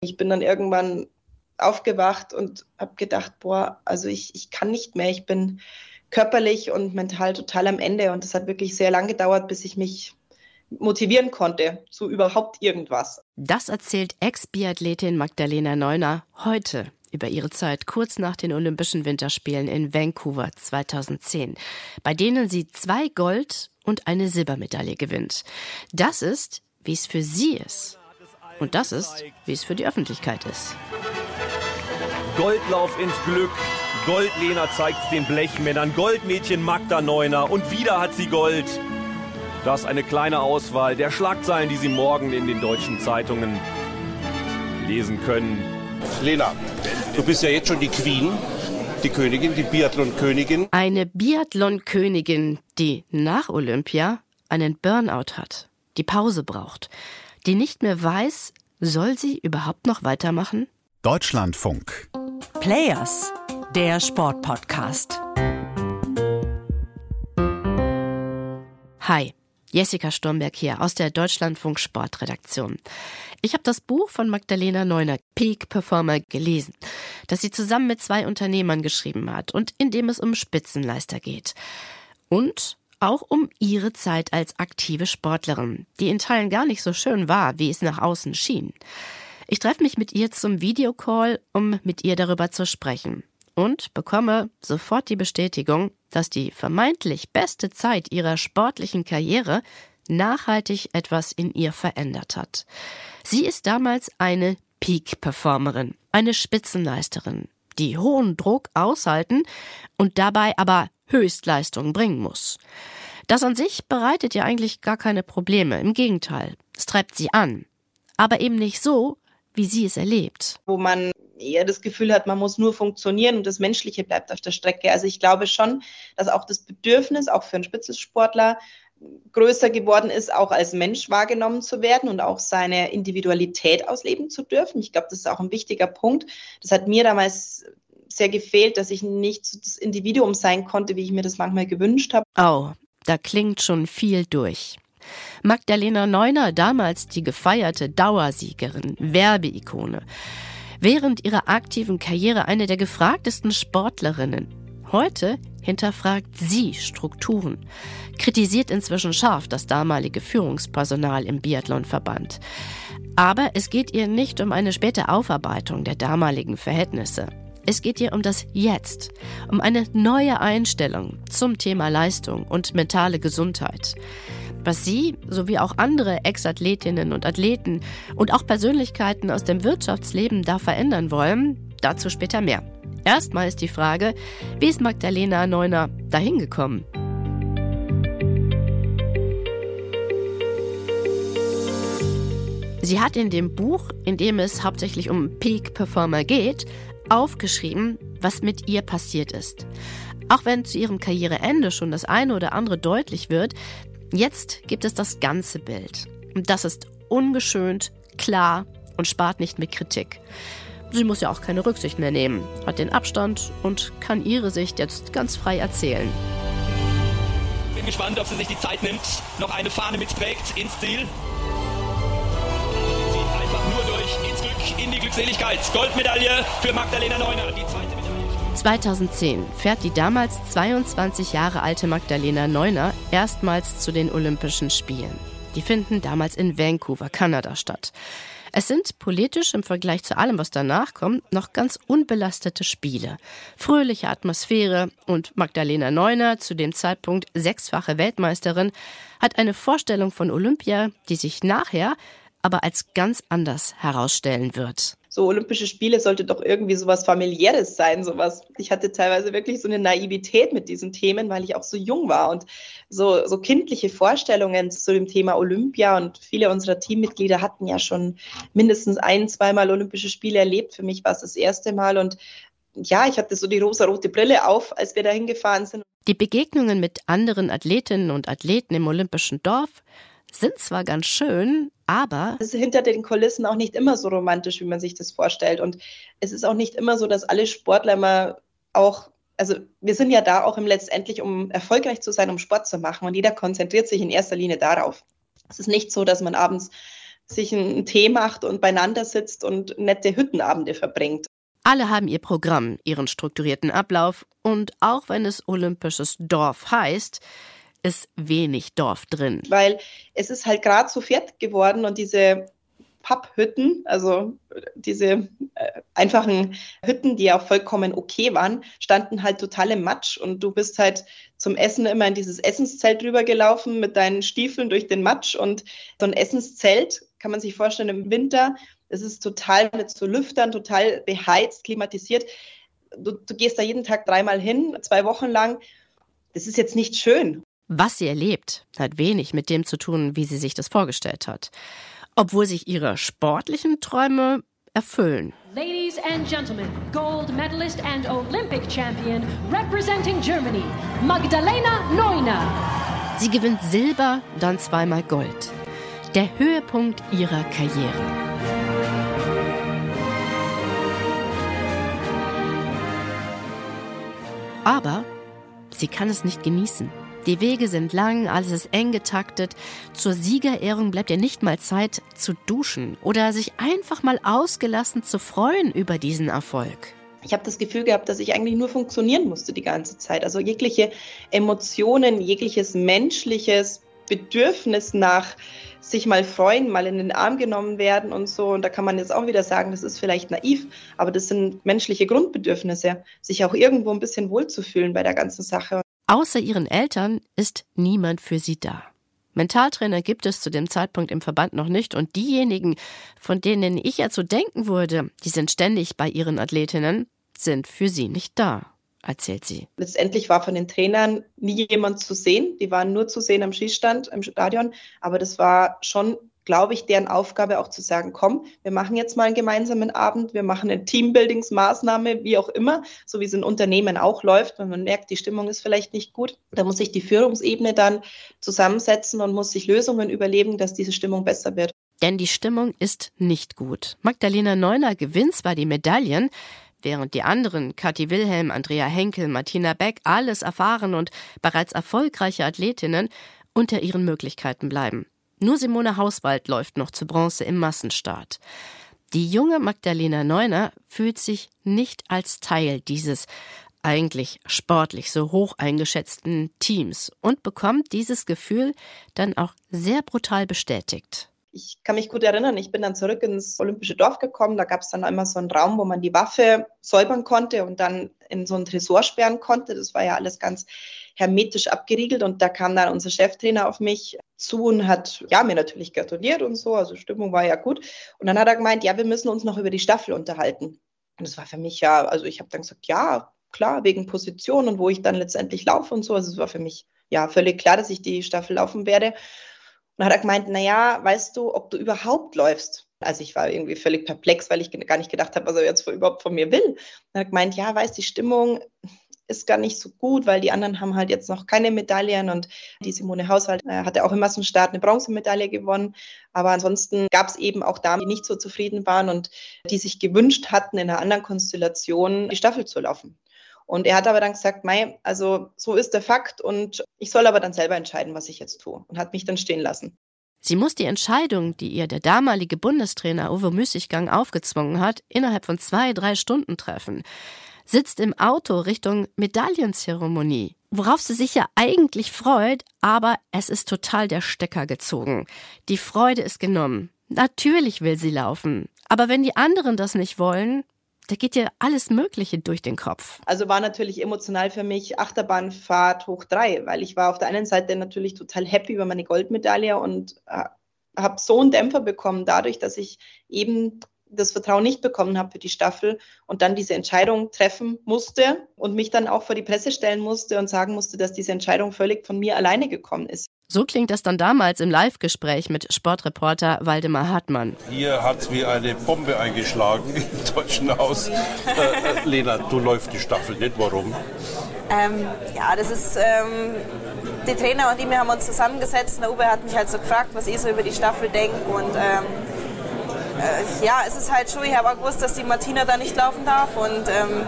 Ich bin dann irgendwann aufgewacht und habe gedacht, boah, also ich, ich kann nicht mehr. Ich bin körperlich und mental total am Ende. Und es hat wirklich sehr lang gedauert, bis ich mich motivieren konnte zu überhaupt irgendwas. Das erzählt Ex-Biathletin Magdalena Neuner heute über ihre Zeit kurz nach den Olympischen Winterspielen in Vancouver 2010, bei denen sie zwei Gold- und eine Silbermedaille gewinnt. Das ist, wie es für sie ist. Und das ist, wie es für die Öffentlichkeit ist. Goldlauf ins Glück. Goldlena zeigt den Blechmännern. Goldmädchen Magda Neuner. Und wieder hat sie Gold. Das eine kleine Auswahl der Schlagzeilen, die Sie morgen in den deutschen Zeitungen lesen können. Lena, du bist ja jetzt schon die Queen, die Königin, die Biathlon-Königin. Eine Biathlon-Königin, die nach Olympia einen Burnout hat, die Pause braucht, die nicht mehr weiß, soll sie überhaupt noch weitermachen? Deutschlandfunk. Players, der Sportpodcast. Hi. Jessica Sturmberg hier aus der Deutschlandfunk Sportredaktion. Ich habe das Buch von Magdalena Neuner, Peak Performer, gelesen, das sie zusammen mit zwei Unternehmern geschrieben hat und in dem es um Spitzenleister geht. Und auch um ihre Zeit als aktive Sportlerin, die in Teilen gar nicht so schön war, wie es nach außen schien. Ich treffe mich mit ihr zum Videocall, um mit ihr darüber zu sprechen und bekomme sofort die Bestätigung, dass die vermeintlich beste Zeit ihrer sportlichen Karriere nachhaltig etwas in ihr verändert hat. Sie ist damals eine Peak-Performerin, eine Spitzenleisterin, die hohen Druck aushalten und dabei aber Höchstleistung bringen muss. Das an sich bereitet ihr eigentlich gar keine Probleme, im Gegenteil, es treibt sie an. Aber eben nicht so, wie sie es erlebt. Wo man eher das Gefühl hat, man muss nur funktionieren und das Menschliche bleibt auf der Strecke. Also ich glaube schon, dass auch das Bedürfnis, auch für einen Spitzensportler, größer geworden ist, auch als Mensch wahrgenommen zu werden und auch seine Individualität ausleben zu dürfen. Ich glaube, das ist auch ein wichtiger Punkt. Das hat mir damals sehr gefehlt, dass ich nicht so das Individuum sein konnte, wie ich mir das manchmal gewünscht habe. Oh, da klingt schon viel durch. Magdalena Neuner, damals die gefeierte Dauersiegerin, Werbeikone, während ihrer aktiven Karriere eine der gefragtesten Sportlerinnen. Heute hinterfragt sie Strukturen, kritisiert inzwischen scharf das damalige Führungspersonal im Biathlonverband. Aber es geht ihr nicht um eine späte Aufarbeitung der damaligen Verhältnisse. Es geht ihr um das Jetzt, um eine neue Einstellung zum Thema Leistung und mentale Gesundheit. Was sie sowie auch andere Ex-Athletinnen und Athleten und auch Persönlichkeiten aus dem Wirtschaftsleben da verändern wollen, dazu später mehr. Erstmal ist die Frage, wie ist Magdalena Neuner dahin gekommen? Sie hat in dem Buch, in dem es hauptsächlich um Peak Performer geht, aufgeschrieben, was mit ihr passiert ist. Auch wenn zu ihrem Karriereende schon das eine oder andere deutlich wird, Jetzt gibt es das ganze Bild. Und das ist ungeschönt, klar und spart nicht mit Kritik. Sie muss ja auch keine Rücksicht mehr nehmen, hat den Abstand und kann ihre Sicht jetzt ganz frei erzählen. Bin gespannt, ob sie sich die Zeit nimmt, noch eine Fahne mitträgt ins Ziel. Einfach nur durch ins Glück, in die Glückseligkeit. Goldmedaille für Magdalena Neuner, die zweite 2010 fährt die damals 22 Jahre alte Magdalena Neuner erstmals zu den Olympischen Spielen. Die finden damals in Vancouver, Kanada statt. Es sind politisch im Vergleich zu allem, was danach kommt, noch ganz unbelastete Spiele. Fröhliche Atmosphäre und Magdalena Neuner, zu dem Zeitpunkt sechsfache Weltmeisterin, hat eine Vorstellung von Olympia, die sich nachher aber als ganz anders herausstellen wird so Olympische Spiele sollte doch irgendwie sowas familiäres sein, sowas. Ich hatte teilweise wirklich so eine Naivität mit diesen Themen, weil ich auch so jung war und so, so kindliche Vorstellungen zu dem Thema Olympia und viele unserer Teammitglieder hatten ja schon mindestens ein, zweimal Olympische Spiele erlebt. Für mich war es das erste Mal und ja, ich hatte so die rosa-rote Brille auf, als wir dahin gefahren sind. Die Begegnungen mit anderen Athletinnen und Athleten im Olympischen Dorf sind zwar ganz schön, aber es ist hinter den Kulissen auch nicht immer so romantisch, wie man sich das vorstellt. Und es ist auch nicht immer so, dass alle Sportler immer auch, also wir sind ja da auch im letztendlich, um erfolgreich zu sein, um Sport zu machen. Und jeder konzentriert sich in erster Linie darauf. Es ist nicht so, dass man abends sich einen Tee macht und beieinander sitzt und nette Hüttenabende verbringt. Alle haben ihr Programm, ihren strukturierten Ablauf und auch wenn es olympisches Dorf heißt, ist wenig Dorf drin. Weil es ist halt gerade so fertig geworden und diese Papphütten, also diese äh, einfachen Hütten, die auch vollkommen okay waren, standen halt total im Matsch und du bist halt zum Essen immer in dieses Essenszelt rübergelaufen mit deinen Stiefeln durch den Matsch und so ein Essenszelt kann man sich vorstellen im Winter, es ist total mit so Lüftern, total beheizt, klimatisiert. Du, du gehst da jeden Tag dreimal hin, zwei Wochen lang. Das ist jetzt nicht schön. Was sie erlebt, hat wenig mit dem zu tun, wie sie sich das vorgestellt hat obwohl sich ihre sportlichen Träume erfüllen. Ladies and gentlemen, gold medalist and Olympic champion representing Germany, Magdalena Neuner. Sie gewinnt Silber, dann zweimal Gold. Der Höhepunkt ihrer Karriere. Aber sie kann es nicht genießen. Die Wege sind lang, alles ist eng getaktet. Zur Siegerehrung bleibt ihr nicht mal Zeit zu duschen oder sich einfach mal ausgelassen zu freuen über diesen Erfolg. Ich habe das Gefühl gehabt, dass ich eigentlich nur funktionieren musste die ganze Zeit. Also jegliche Emotionen, jegliches menschliches Bedürfnis nach sich mal freuen, mal in den Arm genommen werden und so. Und da kann man jetzt auch wieder sagen, das ist vielleicht naiv, aber das sind menschliche Grundbedürfnisse, sich auch irgendwo ein bisschen wohlzufühlen bei der ganzen Sache. Außer ihren Eltern ist niemand für sie da. Mentaltrainer gibt es zu dem Zeitpunkt im Verband noch nicht und diejenigen, von denen ich ja zu denken würde, die sind ständig bei ihren Athletinnen, sind für sie nicht da, erzählt sie. Letztendlich war von den Trainern nie jemand zu sehen. Die waren nur zu sehen am Schießstand, im Stadion. Aber das war schon glaube ich, deren Aufgabe auch zu sagen, komm, wir machen jetzt mal einen gemeinsamen Abend, wir machen eine Teambuildingsmaßnahme, wie auch immer, so wie es in Unternehmen auch läuft, wenn man merkt, die Stimmung ist vielleicht nicht gut. Da muss sich die Führungsebene dann zusammensetzen und muss sich Lösungen überlegen, dass diese Stimmung besser wird. Denn die Stimmung ist nicht gut. Magdalena Neuner gewinnt zwar die Medaillen, während die anderen, Kathi Wilhelm, Andrea Henkel, Martina Beck, alles erfahren und bereits erfolgreiche Athletinnen, unter ihren Möglichkeiten bleiben. Nur Simone Hauswald läuft noch zu Bronze im Massenstart. Die junge Magdalena Neuner fühlt sich nicht als Teil dieses eigentlich sportlich so hoch eingeschätzten Teams und bekommt dieses Gefühl dann auch sehr brutal bestätigt. Ich kann mich gut erinnern, ich bin dann zurück ins Olympische Dorf gekommen. Da gab es dann immer so einen Raum, wo man die Waffe säubern konnte und dann in so einen Tresor sperren konnte. Das war ja alles ganz hermetisch abgeriegelt und da kam dann unser Cheftrainer auf mich zu und hat ja mir natürlich gratuliert und so, also Stimmung war ja gut und dann hat er gemeint, ja, wir müssen uns noch über die Staffel unterhalten. Und das war für mich ja, also ich habe dann gesagt, ja, klar, wegen Position und wo ich dann letztendlich laufe und so, also es war für mich ja völlig klar, dass ich die Staffel laufen werde. Und dann hat er gemeint, naja, weißt du, ob du überhaupt läufst? Also ich war irgendwie völlig perplex, weil ich gar nicht gedacht habe, was er jetzt überhaupt von mir will. Er hat gemeint, ja, weißt die Stimmung, ist gar nicht so gut, weil die anderen haben halt jetzt noch keine Medaillen und die Simone Haushalt äh, hatte auch im Massenstart eine Bronzemedaille gewonnen. Aber ansonsten gab es eben auch Damen, die nicht so zufrieden waren und die sich gewünscht hatten, in einer anderen Konstellation die Staffel zu laufen. Und er hat aber dann gesagt, Mei, also so ist der Fakt und ich soll aber dann selber entscheiden, was ich jetzt tue und hat mich dann stehen lassen. Sie muss die Entscheidung, die ihr der damalige Bundestrainer Uwe Müßiggang aufgezwungen hat, innerhalb von zwei, drei Stunden treffen sitzt im Auto Richtung Medaillenzeremonie, worauf sie sich ja eigentlich freut, aber es ist total der Stecker gezogen. Die Freude ist genommen. Natürlich will sie laufen, aber wenn die anderen das nicht wollen, da geht ja alles Mögliche durch den Kopf. Also war natürlich emotional für mich Achterbahnfahrt hoch drei, weil ich war auf der einen Seite natürlich total happy über meine Goldmedaille und äh, habe so einen Dämpfer bekommen dadurch, dass ich eben das Vertrauen nicht bekommen habe für die Staffel und dann diese Entscheidung treffen musste und mich dann auch vor die Presse stellen musste und sagen musste, dass diese Entscheidung völlig von mir alleine gekommen ist. So klingt das dann damals im Live-Gespräch mit Sportreporter Waldemar Hartmann. Hier hat es wie eine Bombe eingeschlagen im deutschen Haus. Äh, äh, Lena, du läufst die Staffel nicht. Warum? Ähm, ja, das ist. Ähm, die Trainer und ich, wir haben uns zusammengesetzt. Der Uwe hat mich halt so gefragt, was ich so über die Staffel denke. Und ähm, äh, ja, es ist halt schon, ich habe auch gewusst, dass die Martina da nicht laufen darf und ähm,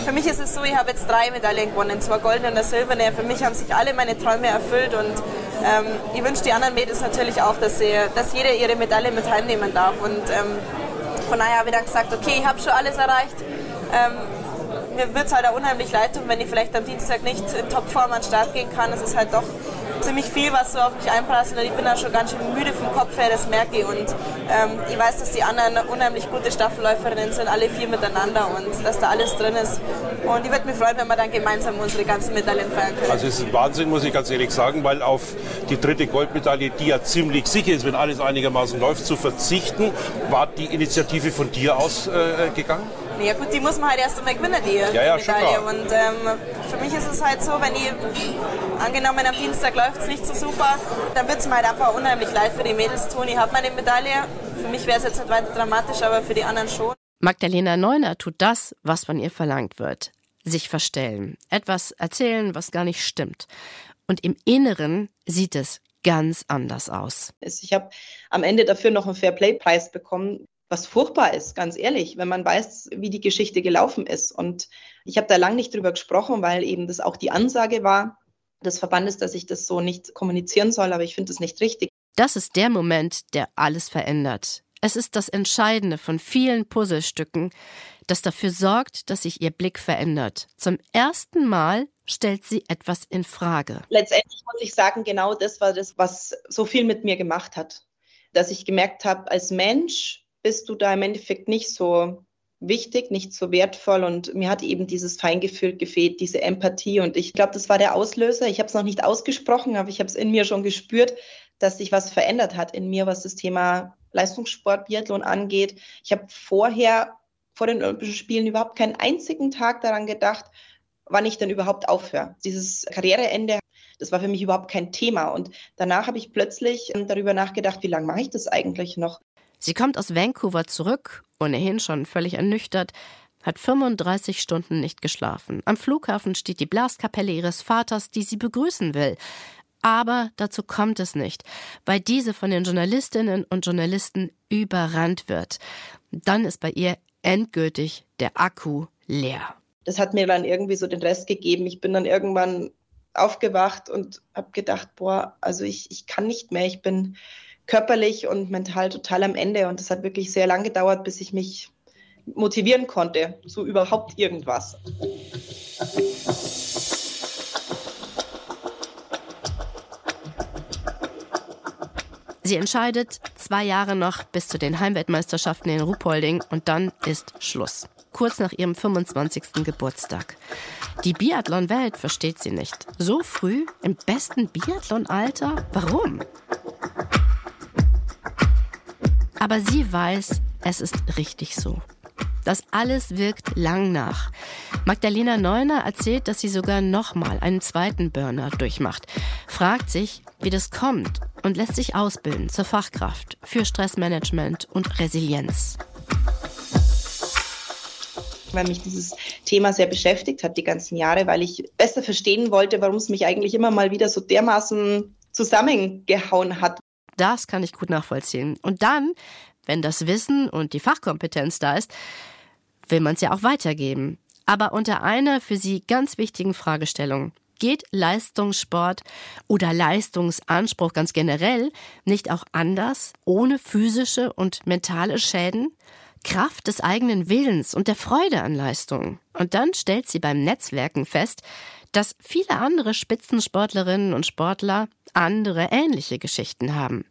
für mich ist es so, ich habe jetzt drei Medaillen gewonnen, zwar goldene und eine silberne. Für mich haben sich alle meine Träume erfüllt und ähm, ich wünsche die anderen Mädels natürlich auch, dass, sie, dass jeder ihre Medaille mit heimnehmen darf. Und ähm, von daher habe ich dann gesagt, okay, ich habe schon alles erreicht. Ähm, mir wird es halt auch unheimlich leid tun, wenn ich vielleicht am Dienstag nicht in Topform an den Start gehen kann. Es ist halt doch ziemlich viel, was so auf mich einprasselt ich bin da schon ganz schön müde vom Kopf her, das merke ich. Und ähm, ich weiß, dass die anderen unheimlich gute Staffelläuferinnen sind, alle vier miteinander und dass da alles drin ist. Und ich würde mich freuen, wenn wir dann gemeinsam unsere ganzen Medaillen feiern können. Also es ist ein Wahnsinn, muss ich ganz ehrlich sagen, weil auf die dritte Goldmedaille, die ja ziemlich sicher ist, wenn alles einigermaßen läuft, zu verzichten, war die Initiative von dir ausgegangen? Äh, ja gut, die muss man halt erst einmal gewinnen, die, ja, ja, die Medaille. Und ähm, für mich ist es halt so, wenn ich, angenommen am Dienstag läuft es nicht so super, dann wird es mir halt einfach unheimlich leid für die Mädels tun. Ich habe meine Medaille, für mich wäre es jetzt nicht weiter dramatisch, aber für die anderen schon. Magdalena Neuner tut das, was von ihr verlangt wird. Sich verstellen, etwas erzählen, was gar nicht stimmt. Und im Inneren sieht es ganz anders aus. Ich habe am Ende dafür noch einen Fairplay-Preis bekommen was furchtbar ist, ganz ehrlich, wenn man weiß, wie die Geschichte gelaufen ist. Und ich habe da lange nicht drüber gesprochen, weil eben das auch die Ansage war des Verbandes, dass ich das so nicht kommunizieren soll, aber ich finde das nicht richtig. Das ist der Moment, der alles verändert. Es ist das Entscheidende von vielen Puzzlestücken, das dafür sorgt, dass sich ihr Blick verändert. Zum ersten Mal stellt sie etwas in Frage. Letztendlich muss ich sagen, genau das war das, was so viel mit mir gemacht hat. Dass ich gemerkt habe, als Mensch bist du da im Endeffekt nicht so wichtig, nicht so wertvoll und mir hat eben dieses Feingefühl gefehlt, diese Empathie und ich glaube, das war der Auslöser. Ich habe es noch nicht ausgesprochen, aber ich habe es in mir schon gespürt, dass sich was verändert hat in mir, was das Thema Leistungssport, Biathlon angeht. Ich habe vorher vor den Olympischen Spielen überhaupt keinen einzigen Tag daran gedacht, wann ich denn überhaupt aufhöre. Dieses Karriereende, das war für mich überhaupt kein Thema. Und danach habe ich plötzlich darüber nachgedacht, wie lange mache ich das eigentlich noch? Sie kommt aus Vancouver zurück, ohnehin schon völlig ernüchtert, hat 35 Stunden nicht geschlafen. Am Flughafen steht die Blaskapelle ihres Vaters, die sie begrüßen will. Aber dazu kommt es nicht, weil diese von den Journalistinnen und Journalisten überrannt wird. Dann ist bei ihr endgültig der Akku leer. Das hat mir dann irgendwie so den Rest gegeben. Ich bin dann irgendwann aufgewacht und habe gedacht, boah, also ich, ich kann nicht mehr. Ich bin körperlich und mental total am Ende. Und es hat wirklich sehr lang gedauert, bis ich mich motivieren konnte zu überhaupt irgendwas. Sie entscheidet zwei Jahre noch bis zu den Heimweltmeisterschaften in Ruhpolding und dann ist Schluss. Kurz nach ihrem 25. Geburtstag. Die Biathlon-Welt versteht sie nicht. So früh, im besten Biathlon-Alter? Warum? Aber sie weiß, es ist richtig so. Das alles wirkt lang nach. Magdalena Neuner erzählt, dass sie sogar nochmal einen zweiten Burner durchmacht, fragt sich, wie das kommt und lässt sich ausbilden zur Fachkraft für Stressmanagement und Resilienz. Weil mich dieses Thema sehr beschäftigt hat die ganzen Jahre, weil ich besser verstehen wollte, warum es mich eigentlich immer mal wieder so dermaßen zusammengehauen hat. Das kann ich gut nachvollziehen. Und dann, wenn das Wissen und die Fachkompetenz da ist, will man es ja auch weitergeben. Aber unter einer für Sie ganz wichtigen Fragestellung. Geht Leistungssport oder Leistungsanspruch ganz generell nicht auch anders, ohne physische und mentale Schäden? Kraft des eigenen Willens und der Freude an Leistung. Und dann stellt sie beim Netzwerken fest, dass viele andere Spitzensportlerinnen und Sportler andere ähnliche Geschichten haben.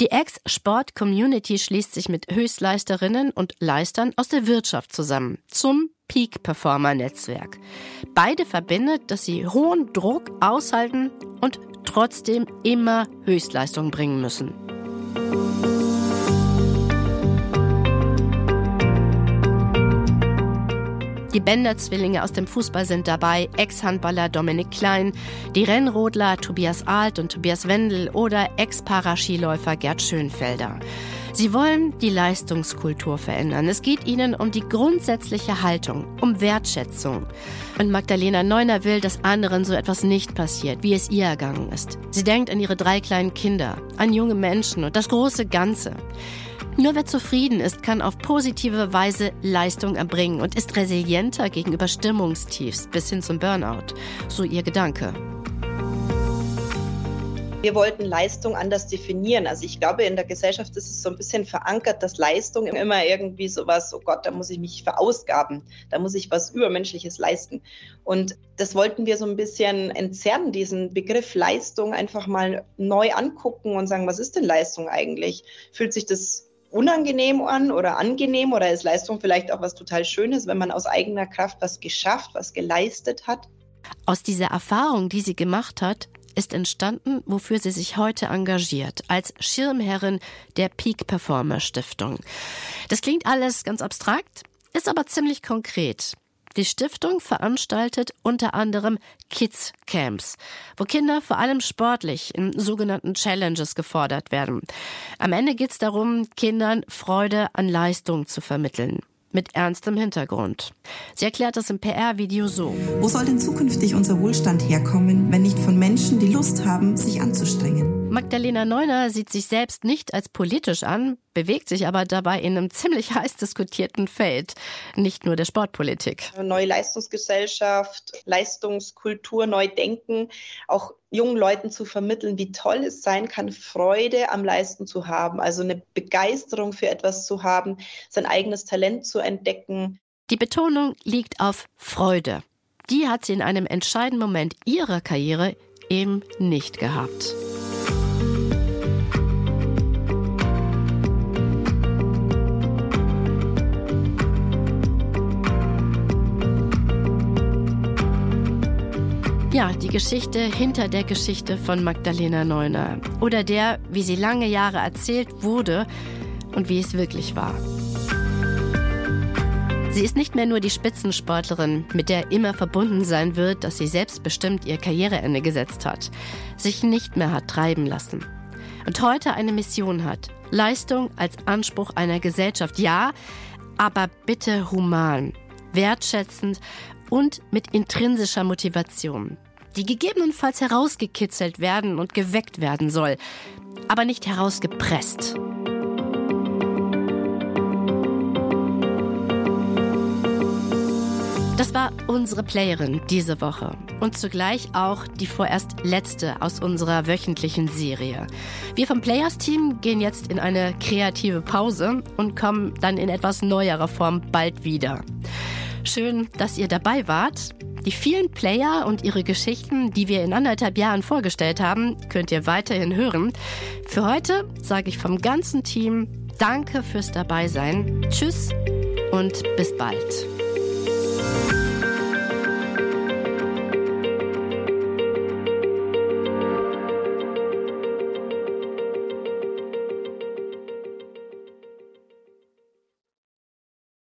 Die Ex-Sport-Community schließt sich mit Höchstleisterinnen und Leistern aus der Wirtschaft zusammen zum Peak Performer Netzwerk. Beide verbindet, dass sie hohen Druck aushalten und trotzdem immer Höchstleistung bringen müssen. Die Bender-Zwillinge aus dem Fußball sind dabei, Ex-Handballer Dominik Klein, die Rennrodler Tobias Alt und Tobias Wendel oder Ex-Paraskiläufer Gerd Schönfelder. Sie wollen die Leistungskultur verändern. Es geht ihnen um die grundsätzliche Haltung, um Wertschätzung. Und Magdalena Neuner will, dass anderen so etwas nicht passiert, wie es ihr ergangen ist. Sie denkt an ihre drei kleinen Kinder, an junge Menschen und das große Ganze. Nur wer zufrieden ist, kann auf positive Weise Leistung erbringen und ist resilienter gegenüber Stimmungstiefs bis hin zum Burnout. So ihr Gedanke. Wir wollten Leistung anders definieren. Also ich glaube, in der Gesellschaft ist es so ein bisschen verankert, dass Leistung immer irgendwie so was, oh Gott, da muss ich mich verausgaben, da muss ich was Übermenschliches leisten. Und das wollten wir so ein bisschen entzerren, diesen Begriff Leistung einfach mal neu angucken und sagen, was ist denn Leistung eigentlich? Fühlt sich das unangenehm an oder angenehm oder ist Leistung vielleicht auch was total Schönes, wenn man aus eigener Kraft was geschafft, was geleistet hat? Aus dieser Erfahrung, die sie gemacht hat, ist entstanden, wofür sie sich heute engagiert, als Schirmherrin der Peak Performer Stiftung. Das klingt alles ganz abstrakt, ist aber ziemlich konkret. Die Stiftung veranstaltet unter anderem Kids Camps, wo Kinder vor allem sportlich in sogenannten Challenges gefordert werden. Am Ende geht es darum, Kindern Freude an Leistung zu vermitteln mit ernstem Hintergrund. Sie erklärt das im PR-Video so. Wo soll denn zukünftig unser Wohlstand herkommen, wenn nicht von Menschen, die Lust haben, sich anzustrengen? Magdalena Neuner sieht sich selbst nicht als politisch an, bewegt sich aber dabei in einem ziemlich heiß diskutierten Feld, nicht nur der Sportpolitik. Neue Leistungsgesellschaft, Leistungskultur, neu denken, auch jungen Leuten zu vermitteln, wie toll es sein kann, Freude am Leisten zu haben, also eine Begeisterung für etwas zu haben, sein eigenes Talent zu entdecken. Die Betonung liegt auf Freude. Die hat sie in einem entscheidenden Moment ihrer Karriere eben nicht gehabt. Die Geschichte hinter der Geschichte von Magdalena Neuner. Oder der, wie sie lange Jahre erzählt wurde und wie es wirklich war. Sie ist nicht mehr nur die Spitzensportlerin, mit der immer verbunden sein wird, dass sie selbstbestimmt ihr Karriereende gesetzt hat, sich nicht mehr hat treiben lassen und heute eine Mission hat. Leistung als Anspruch einer Gesellschaft, ja, aber bitte human, wertschätzend und mit intrinsischer Motivation die gegebenenfalls herausgekitzelt werden und geweckt werden soll, aber nicht herausgepresst. Das war unsere Playerin diese Woche und zugleich auch die vorerst letzte aus unserer wöchentlichen Serie. Wir vom Players Team gehen jetzt in eine kreative Pause und kommen dann in etwas neuerer Form bald wieder. Schön, dass ihr dabei wart. Die vielen Player und ihre Geschichten, die wir in anderthalb Jahren vorgestellt haben, könnt ihr weiterhin hören. Für heute sage ich vom ganzen Team Danke fürs Dabeisein. Tschüss und bis bald.